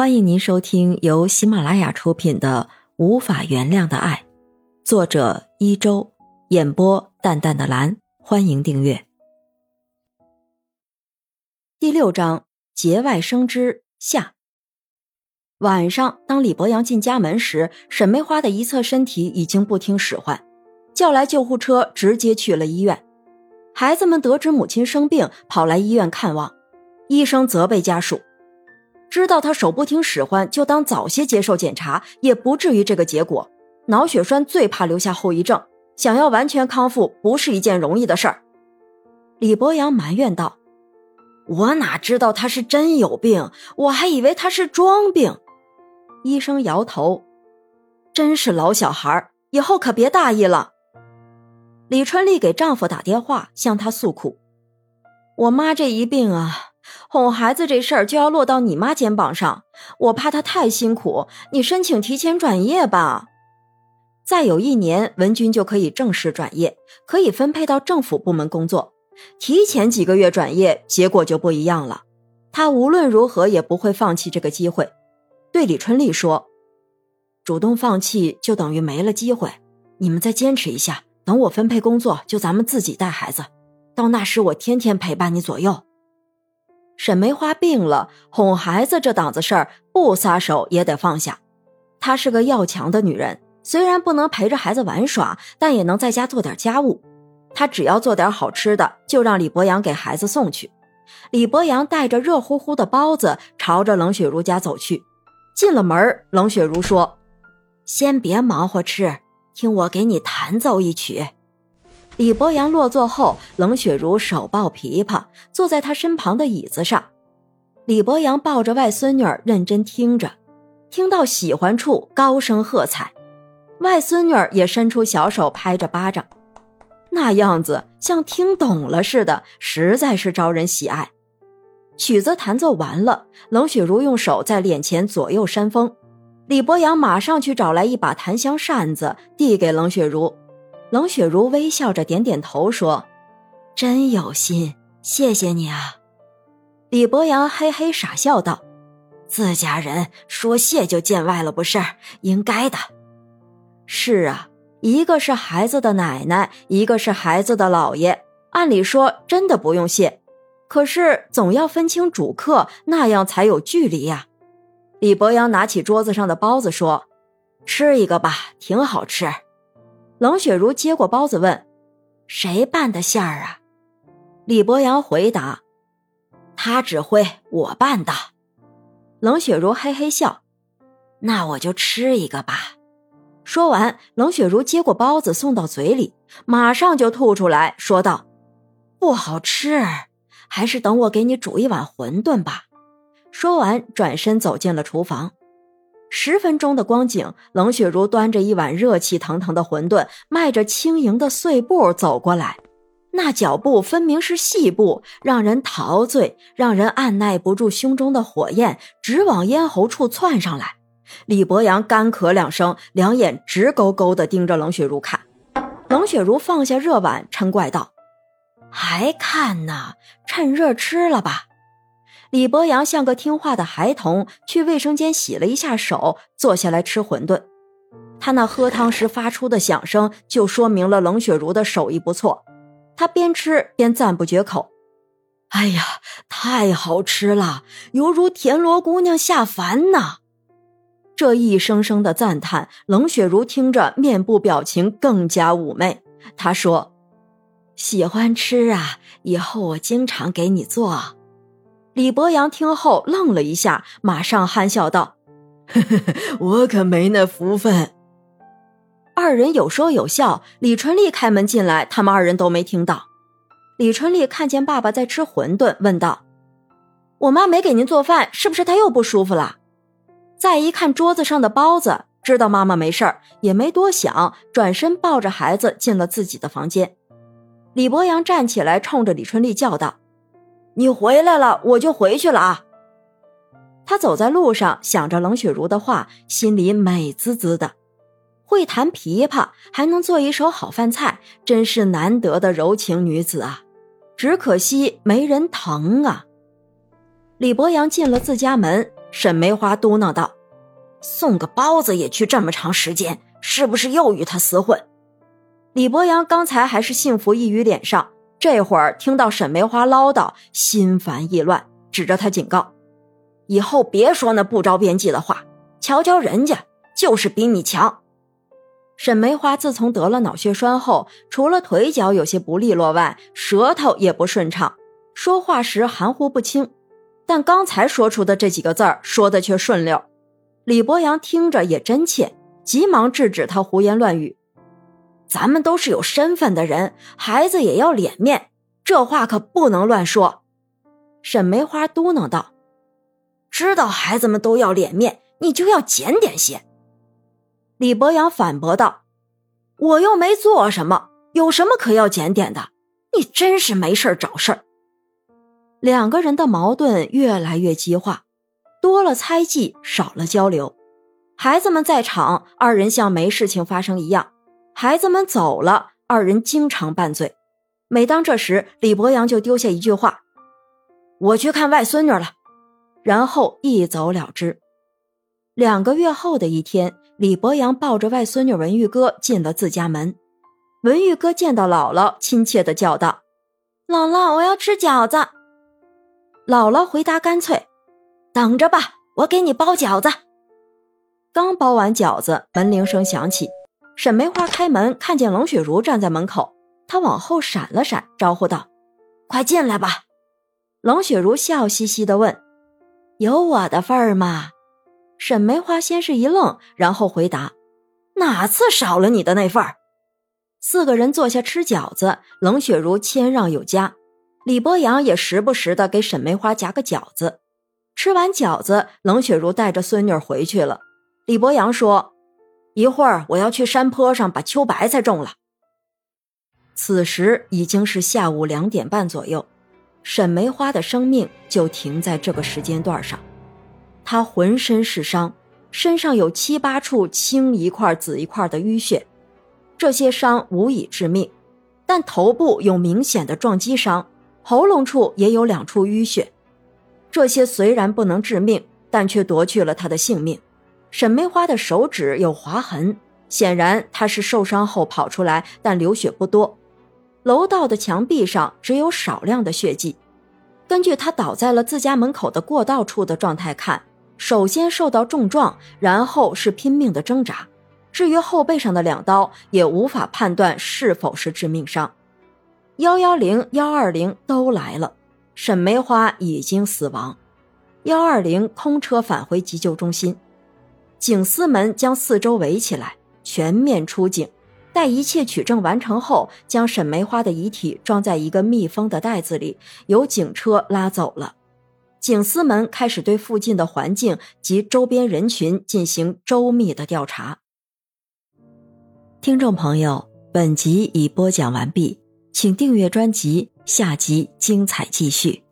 欢迎您收听由喜马拉雅出品的《无法原谅的爱》，作者一周，演播淡淡的蓝。欢迎订阅。第六章节外生枝下。晚上，当李博阳进家门时，沈梅花的一侧身体已经不听使唤，叫来救护车，直接去了医院。孩子们得知母亲生病，跑来医院看望，医生责备家属。知道他手不听使唤，就当早些接受检查，也不至于这个结果。脑血栓最怕留下后遗症，想要完全康复不是一件容易的事儿。李博阳埋怨道：“我哪知道他是真有病，我还以为他是装病。”医生摇头：“真是老小孩，以后可别大意了。”李春丽给丈夫打电话，向他诉苦：“我妈这一病啊。”哄孩子这事儿就要落到你妈肩膀上，我怕她太辛苦，你申请提前转业吧。再有一年，文军就可以正式转业，可以分配到政府部门工作。提前几个月转业，结果就不一样了。他无论如何也不会放弃这个机会。对李春丽说：“主动放弃就等于没了机会，你们再坚持一下，等我分配工作，就咱们自己带孩子。到那时，我天天陪伴你左右。”沈梅花病了，哄孩子这档子事儿不撒手也得放下。她是个要强的女人，虽然不能陪着孩子玩耍，但也能在家做点家务。她只要做点好吃的，就让李博阳给孩子送去。李博阳带着热乎乎的包子，朝着冷雪茹家走去。进了门，冷雪茹说：“先别忙活吃，听我给你弹奏一曲。”李博阳落座后，冷雪茹手抱琵琶，坐在他身旁的椅子上。李博阳抱着外孙女儿，认真听着，听到喜欢处，高声喝彩。外孙女儿也伸出小手拍着巴掌，那样子像听懂了似的，实在是招人喜爱。曲子弹奏完了，冷雪茹用手在脸前左右扇风，李博阳马上去找来一把檀香扇子，递给冷雪茹。冷雪如微笑着点点头，说：“真有心，谢谢你啊。”李博阳嘿嘿傻笑道：“自家人说谢就见外了，不是应该的。”“是啊，一个是孩子的奶奶，一个是孩子的姥爷，按理说真的不用谢，可是总要分清主客，那样才有距离呀。”李博阳拿起桌子上的包子说：“吃一个吧，挺好吃。”冷雪茹接过包子，问：“谁拌的馅儿啊？”李博阳回答：“他指挥，我拌的。”冷雪茹嘿嘿笑：“那我就吃一个吧。”说完，冷雪茹接过包子送到嘴里，马上就吐出来，说道：“不好吃，还是等我给你煮一碗馄饨吧。”说完，转身走进了厨房。十分钟的光景，冷雪如端着一碗热气腾腾的馄饨，迈着轻盈的碎步走过来，那脚步分明是细步，让人陶醉，让人按耐不住胸中的火焰，直往咽喉处窜上来。李博阳干咳两声，两眼直勾勾地盯着冷雪如看。冷雪如放下热碗，嗔怪道：“还看呢？趁热吃了吧。”李博阳像个听话的孩童，去卫生间洗了一下手，坐下来吃馄饨。他那喝汤时发出的响声，就说明了冷雪茹的手艺不错。他边吃边赞不绝口：“哎呀，太好吃了，犹如田螺姑娘下凡呐！”这一声声的赞叹，冷雪茹听着，面部表情更加妩媚。她说：“喜欢吃啊，以后我经常给你做。”李博阳听后愣了一下，马上憨笑道：“呵呵我可没那福分。”二人有说有笑。李春丽开门进来，他们二人都没听到。李春丽看见爸爸在吃馄饨，问道：“我妈没给您做饭，是不是她又不舒服了？”再一看桌子上的包子，知道妈妈没事儿，也没多想，转身抱着孩子进了自己的房间。李博阳站起来，冲着李春丽叫道。你回来了，我就回去了啊。他走在路上，想着冷雪茹的话，心里美滋滋的。会弹琵琶，还能做一手好饭菜，真是难得的柔情女子啊！只可惜没人疼啊。李博阳进了自家门，沈梅花嘟囔道：“送个包子也去这么长时间，是不是又与他厮混？”李博阳刚才还是幸福溢于脸上，这会儿听到沈梅花唠叨，心烦意乱，指着他警告：“以后别说那不着边际的话，瞧瞧人家就是比你强。”沈梅花自从得了脑血栓后，除了腿脚有些不利落外，舌头也不顺畅，说话时含糊不清。但刚才说出的这几个字儿，说的却顺溜。李博阳听着也真切，急忙制止他胡言乱语。咱们都是有身份的人，孩子也要脸面，这话可不能乱说。沈梅花嘟囔道：“知道孩子们都要脸面，你就要检点些。”李博阳反驳道：“我又没做什么，有什么可要检点的？你真是没事找事儿。”两个人的矛盾越来越激化，多了猜忌，少了交流。孩子们在场，二人像没事情发生一样；孩子们走了，二人经常拌嘴。每当这时，李博阳就丢下一句话：“我去看外孙女了。”然后一走了之。两个月后的一天，李博阳抱着外孙女文玉哥进了自家门。文玉哥见到姥姥，亲切的叫道：“姥姥，我要吃饺子。”姥姥回答干脆：“等着吧，我给你包饺子。”刚包完饺子，门铃声响起。沈梅花开门，看见冷雪茹站在门口，她往后闪了闪，招呼道：“快进来吧。”冷雪茹笑嘻嘻地问：“有我的份儿吗？”沈梅花先是一愣，然后回答：“哪次少了你的那份儿？”四个人坐下吃饺子，冷雪茹谦让有加。李博阳也时不时的给沈梅花夹个饺子。吃完饺子，冷雪茹带着孙女回去了。李博阳说：“一会儿我要去山坡上把秋白菜种了。”此时已经是下午两点半左右，沈梅花的生命就停在这个时间段上。她浑身是伤，身上有七八处青一块紫一块的淤血，这些伤无以致命，但头部有明显的撞击伤。喉咙处也有两处淤血，这些虽然不能致命，但却夺去了他的性命。沈梅花的手指有划痕，显然她是受伤后跑出来，但流血不多。楼道的墙壁上只有少量的血迹。根据她倒在了自家门口的过道处的状态看，首先受到重撞，然后是拼命的挣扎。至于后背上的两刀，也无法判断是否是致命伤。幺幺零、幺二零都来了，沈梅花已经死亡。幺二零空车返回急救中心，警司们将四周围起来，全面出警。待一切取证完成后，将沈梅花的遗体装在一个密封的袋子里，由警车拉走了。警司们开始对附近的环境及周边人群进行周密的调查。听众朋友，本集已播讲完毕。请订阅专辑，下集精彩继续。